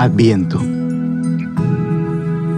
Adviento.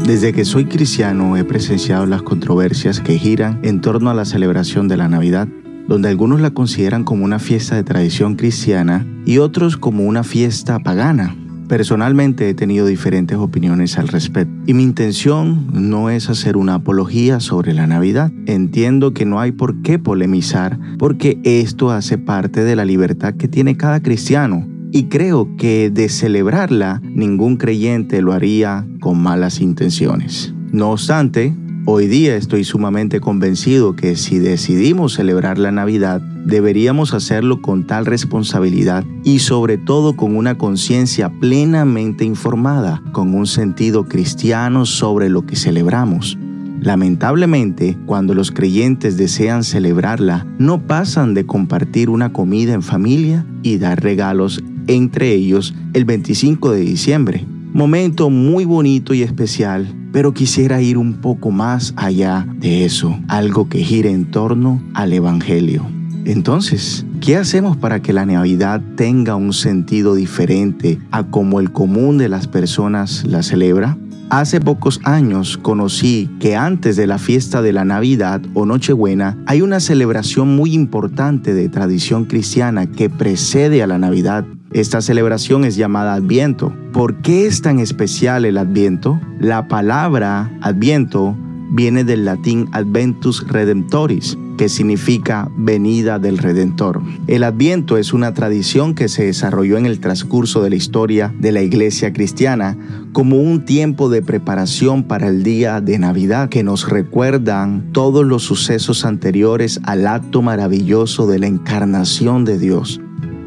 Desde que soy cristiano he presenciado las controversias que giran en torno a la celebración de la Navidad, donde algunos la consideran como una fiesta de tradición cristiana y otros como una fiesta pagana. Personalmente he tenido diferentes opiniones al respecto y mi intención no es hacer una apología sobre la Navidad. Entiendo que no hay por qué polemizar porque esto hace parte de la libertad que tiene cada cristiano y creo que de celebrarla ningún creyente lo haría con malas intenciones. No obstante, hoy día estoy sumamente convencido que si decidimos celebrar la Navidad, deberíamos hacerlo con tal responsabilidad y sobre todo con una conciencia plenamente informada, con un sentido cristiano sobre lo que celebramos. Lamentablemente, cuando los creyentes desean celebrarla, no pasan de compartir una comida en familia y dar regalos entre ellos el 25 de diciembre. Momento muy bonito y especial, pero quisiera ir un poco más allá de eso, algo que gire en torno al Evangelio. Entonces, ¿qué hacemos para que la Navidad tenga un sentido diferente a como el común de las personas la celebra? Hace pocos años conocí que antes de la fiesta de la Navidad o Nochebuena hay una celebración muy importante de tradición cristiana que precede a la Navidad. Esta celebración es llamada Adviento. ¿Por qué es tan especial el Adviento? La palabra Adviento viene del latín Adventus Redemptoris, que significa venida del Redentor. El Adviento es una tradición que se desarrolló en el transcurso de la historia de la iglesia cristiana como un tiempo de preparación para el día de Navidad que nos recuerdan todos los sucesos anteriores al acto maravilloso de la encarnación de Dios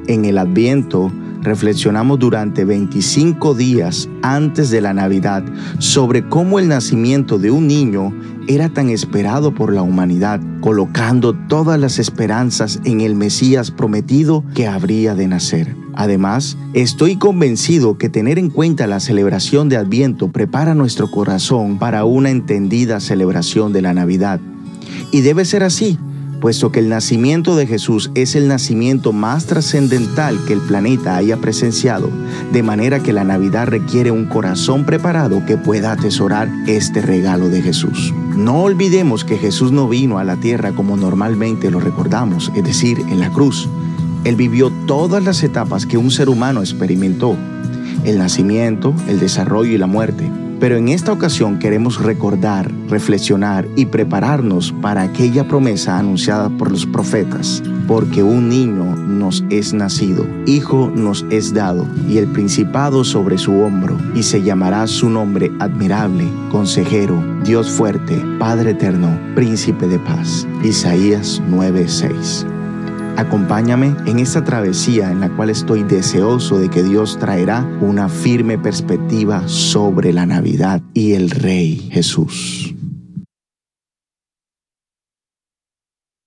en el Adviento reflexionamos durante 25 días antes de la Navidad sobre cómo el nacimiento de un niño era tan esperado por la humanidad, colocando todas las esperanzas en el Mesías prometido que habría de nacer. Además, estoy convencido que tener en cuenta la celebración de Adviento prepara nuestro corazón para una entendida celebración de la Navidad. Y debe ser así, puesto que el nacimiento de Jesús es el nacimiento más trascendental que el planeta haya presenciado, de manera que la Navidad requiere un corazón preparado que pueda atesorar este regalo de Jesús. No olvidemos que Jesús no vino a la tierra como normalmente lo recordamos, es decir, en la cruz. Él vivió todas las etapas que un ser humano experimentó, el nacimiento, el desarrollo y la muerte. Pero en esta ocasión queremos recordar, reflexionar y prepararnos para aquella promesa anunciada por los profetas, porque un niño nos es nacido, hijo nos es dado, y el principado sobre su hombro, y se llamará su nombre admirable, consejero, Dios fuerte, Padre eterno, príncipe de paz. Isaías 9:6. Acompáñame en esta travesía en la cual estoy deseoso de que Dios traerá una firme perspectiva sobre la Navidad y el Rey Jesús.